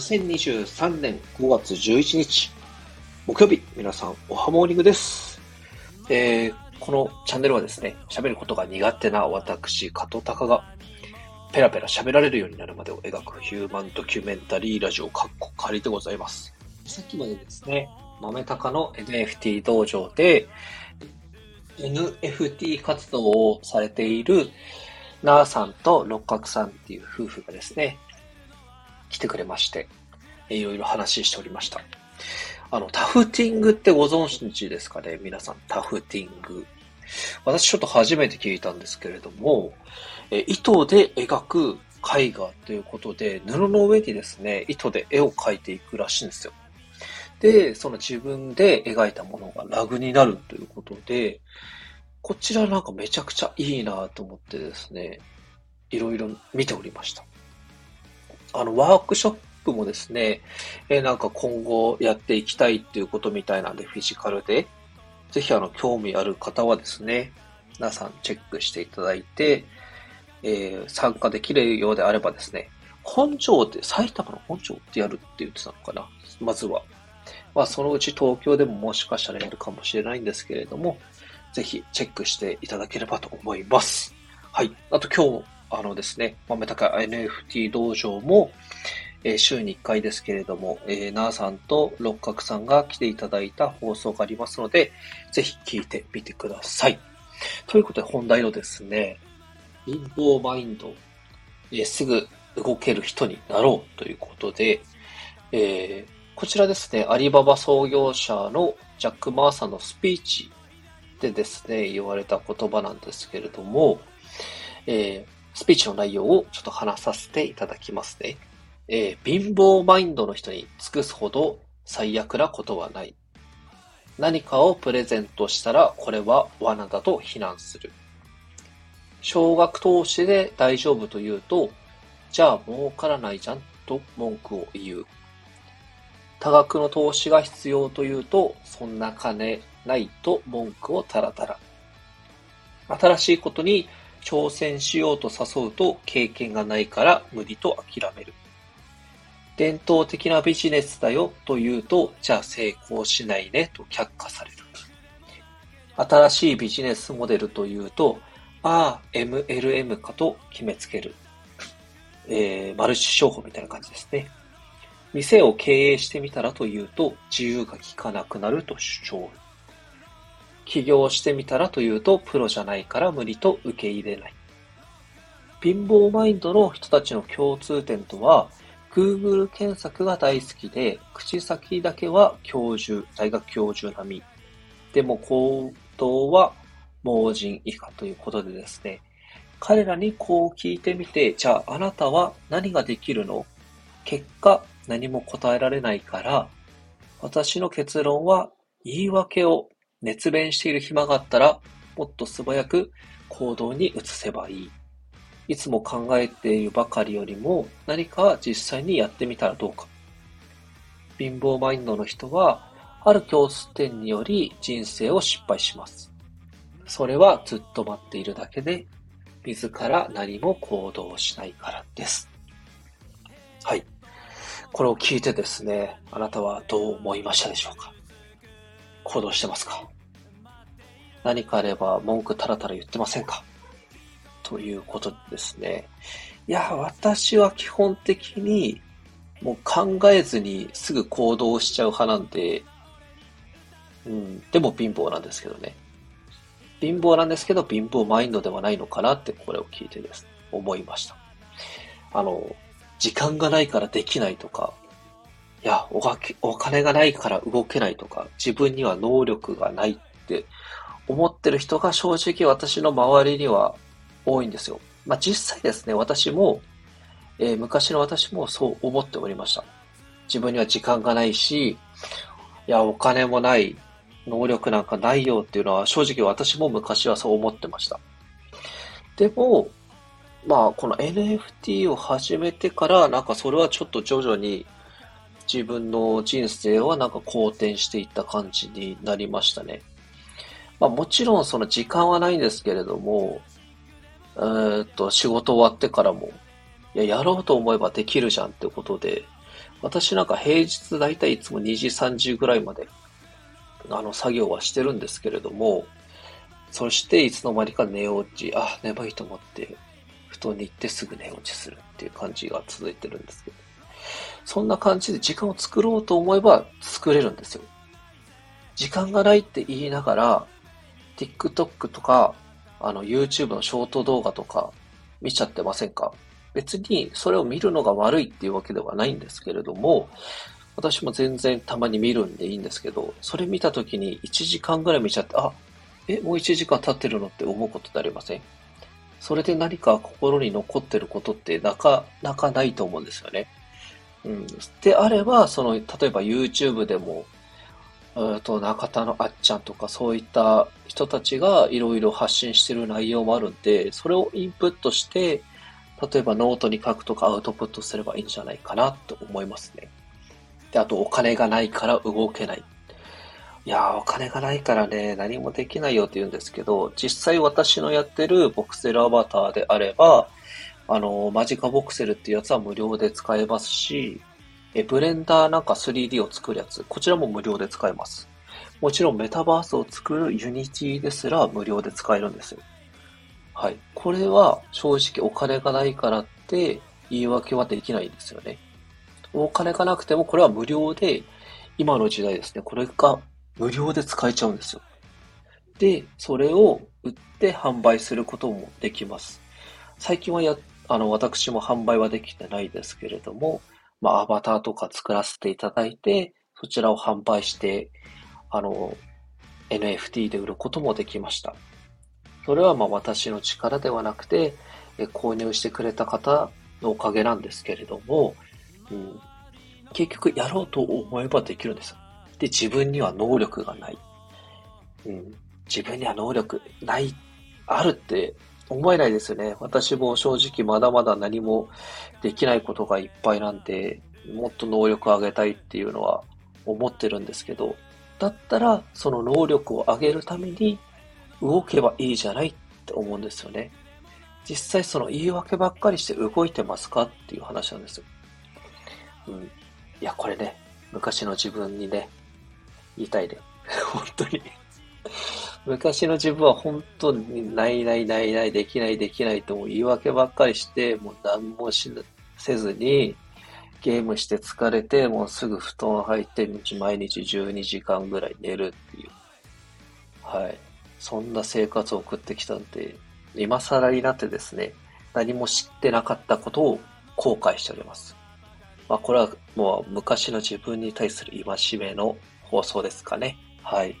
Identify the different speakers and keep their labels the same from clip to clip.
Speaker 1: 2023年5月11日、木曜日、皆さん、おはモーニングです。えー、このチャンネルはですね、喋ることが苦手な私、加藤隆が、ペラペラ喋られるようになるまでを描くヒューマンドキュメンタリーラジオカッコ仮でございます。さっきまでですね、豆高の NFT 道場で、NFT 活動をされているなーさんと六角さんっていう夫婦がですね、来てくれまして、いろいろ話しておりました。あの、タフティングってご存知ですかね？皆さん、タフティング。私ちょっと初めて聞いたんですけれども、え糸で描く絵画ということで、布の上にですね、糸で絵を描いていくらしいんですよ。で、その自分で描いたものがラグになるということで、こちらなんかめちゃくちゃいいなと思ってですね、いろいろ見ておりました。あの、ワークショップもですね、え、なんか今後やっていきたいっていうことみたいなんで、フィジカルで、ぜひあの、興味ある方はですね、皆さんチェックしていただいて、えー、参加できるようであればですね、本庁って、埼玉の本庁ってやるって言ってたのかなまずは。まあ、そのうち東京でももしかしたらやるかもしれないんですけれども、ぜひチェックしていただければと思います。はい。あと今日あのですね、豆高 NFT 道場も、えー、週に1回ですけれども、えー、なーさんと六角さんが来ていただいた放送がありますので、ぜひ聞いてみてください。ということで本題のですね、貧乏マインド、えー、すぐ動ける人になろうということで、えー、こちらですね、アリババ創業者のジャック・マーさんのスピーチでですね、言われた言葉なんですけれども、えースピーチの内容をちょっと話させていただきますね。えー、貧乏マインドの人に尽くすほど最悪なことはない。何かをプレゼントしたらこれは罠だと非難する。少額投資で大丈夫と言うと、じゃあ儲からないじゃんと文句を言う。多額の投資が必要と言うと、そんな金ないと文句をたらたら。新しいことに挑戦しようと誘うと経験がないから無理と諦める。伝統的なビジネスだよと言うと、じゃあ成功しないねと却下される。新しいビジネスモデルというと、ああ、MLM かと決めつける。えー、マルチ商法みたいな感じですね。店を経営してみたらというと、自由が利かなくなると主張。起業してみたらというと、プロじゃないから無理と受け入れない。貧乏マインドの人たちの共通点とは、Google 検索が大好きで、口先だけは教授、大学教授並み。でも行動は盲人以下ということでですね、彼らにこう聞いてみて、じゃああなたは何ができるの？結果何も答えられないから、私の結論は言い訳を熱弁している暇があったら、もっと素早く行動に移せばいい。いつも考えているばかりよりも何か実際にやってみたらどうか。貧乏マインドの人は、ある共通点により人生を失敗します。それはずっと待っているだけで、自ら何も行動しないからです。はい。これを聞いてですね、あなたはどう思いましたでしょうか？行動してますか？何かあれば文句たらたら言ってませんか？ということですね。いや、私は基本的にもう考えずにすぐ行動しちゃう派なんで、うん、でも貧乏なんですけどね。貧乏なんですけど、貧乏マインドではないのかなってこれを聞いてです、思いました。あの、時間がないからできないとか、いや、おかお金がないから動けないとか、自分には能力がないって思ってる人が正直私の周りには多いんですよ。まあ、実際ですね、私も、えー、昔の私もそう思っておりました。自分には時間がないし、いや、お金もない、能力なんかないよっていうのは正直私も昔はそう思ってました。でも、まあ、この NFT を始めてから、なんかそれはちょっと徐々に自分の人生はなんか好転していった感じになりましたね。まあもちろんその時間はないんですけれども、えー、っと、仕事終わってからも、いや、やろうと思えばできるじゃんってことで、私なんか平日だいたいいつも2時、3時ぐらいまで、あの、作業はしてるんですけれども、そしていつの間にか寝落ち、あ、眠いと思って、布団に行ってすぐ寝落ちするっていう感じが続いてるんですけど、そんな感じで時間を作ろうと思えば作れるんですよ。時間がないって言いながら、TikTok とか、あの、YouTube のショート動画とか見ちゃってませんか？別にそれを見るのが悪いっていうわけではないんですけれども、私も全然たまに見るんでいいんですけど、それ見た時に1時間ぐらい見ちゃって、あ、え、もう1時間経ってるのって思うことってありません？それで何か心に残ってることってなかなかないと思うんですよね。うん。であれば、その、例えば YouTube でも、えと中田のあっちゃんとかそういった人たちがいろいろ発信してる内容もあるんで、それをインプットして、例えばノートに書くとかアウトプットすればいいんじゃないかなと思いますね。で、あとお金がないから動けない。いやー、お金がないからね、何もできないよって言うんですけど、実際私のやってるボクセルアバターであれば、あの、 MagicaVoxel っていうやつは無料で使えますし、え、ブレンダーなんか 3D を作るやつ、こちらも無料で使えます。もちろんメタバースを作る Unity ですら無料で使えるんですよ。はい。これは正直お金がないからって言い訳はできないんですよね。お金がなくてもこれは無料で、今の時代ですね、これが無料で使えちゃうんですよ。で、それを売って販売することもできます。最近はや、あの、私も販売はできてないですけれども、まあ、アバターとか作らせていただいて、そちらを販売して、あの、NFT で売ることもできました。それはまあ私の力ではなくて、購入してくれた方のおかげなんですけれども、うん、結局やろうと思えばできるんです。で、自分には能力がない。うん、自分には能力ない、あるって思えないですよね。私も正直まだまだ何もできないことがいっぱいなんで、もっと能力を上げたいっていうのは思ってるんですけど、だったらその能力を上げるために動けばいいじゃないって思うんですよね。実際その言い訳ばっかりして動いてますかっていう話なんですよ。うん。いや、これね、昔の自分にね、言いたいね。本当に昔の自分は本当にないないないないできないできないとも言い訳ばっかりして、もう何もしせずに、ゲームして疲れて、もうすぐ布団入って毎日12時間ぐらい寝るっていう。はい。そんな生活を送ってきたんで、今更になってですね、何も知ってなかったことを後悔しております。まあ、これはもう昔の自分に対する戒めの放送ですかね。はい。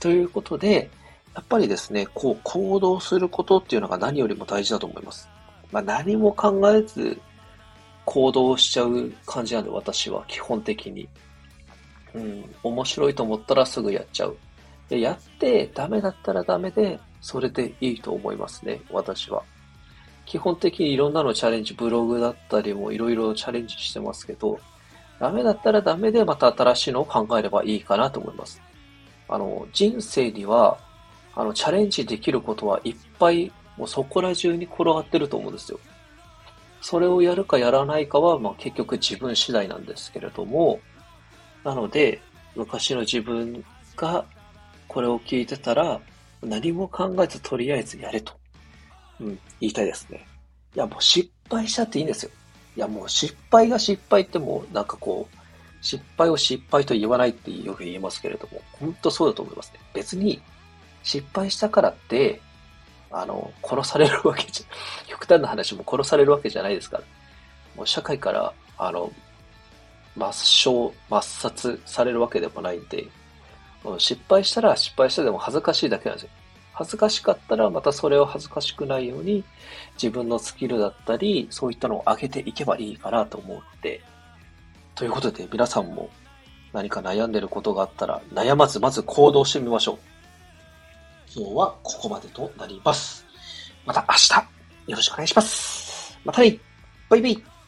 Speaker 1: ということで、やっぱりですね、こう行動することっていうのが何よりも大事だと思います。まあ、何も考えず行動しちゃう感じなんで、私は基本的に。うん、面白いと思ったらすぐやっちゃう。で、やってダメだったらダメで、それでいいと思いますね、私は。基本的にいろんなのチャレンジ、ブログだったりもいろいろチャレンジしてますけど、ダメだったらダメでまた新しいのを考えればいいかなと思います。あの、人生には、あの、チャレンジできることはいっぱい、もうそこら中に転がってると思うんですよ。それをやるかやらないかは、まあ結局自分次第なんですけれども、なので、昔の自分がこれを聞いてたら、何も考えずとりあえずやれと。うん、言いたいですね。いや、もう失敗しちゃっていいんですよ。いや、もう失敗が失敗ってもう、なんかこう、失敗を失敗と言わないってよく言いますけれども、本当そうだと思いますね。別に、失敗したからって、あの、殺されるわけじゃ、極端な話も殺されるわけじゃないですから。もう社会から、あの、抹消、抹殺されるわけでもないんで、失敗したら失敗したでも恥ずかしいだけなんですよ。恥ずかしかったらまたそれを恥ずかしくないように自分のスキルだったりそういったのを上げていけばいいかなと思うので、ということで皆さんも何か悩んでることがあったら悩まずまず行動してみましょう。今日はここまでとなります。また明日よろしくお願いします。またねバイバイ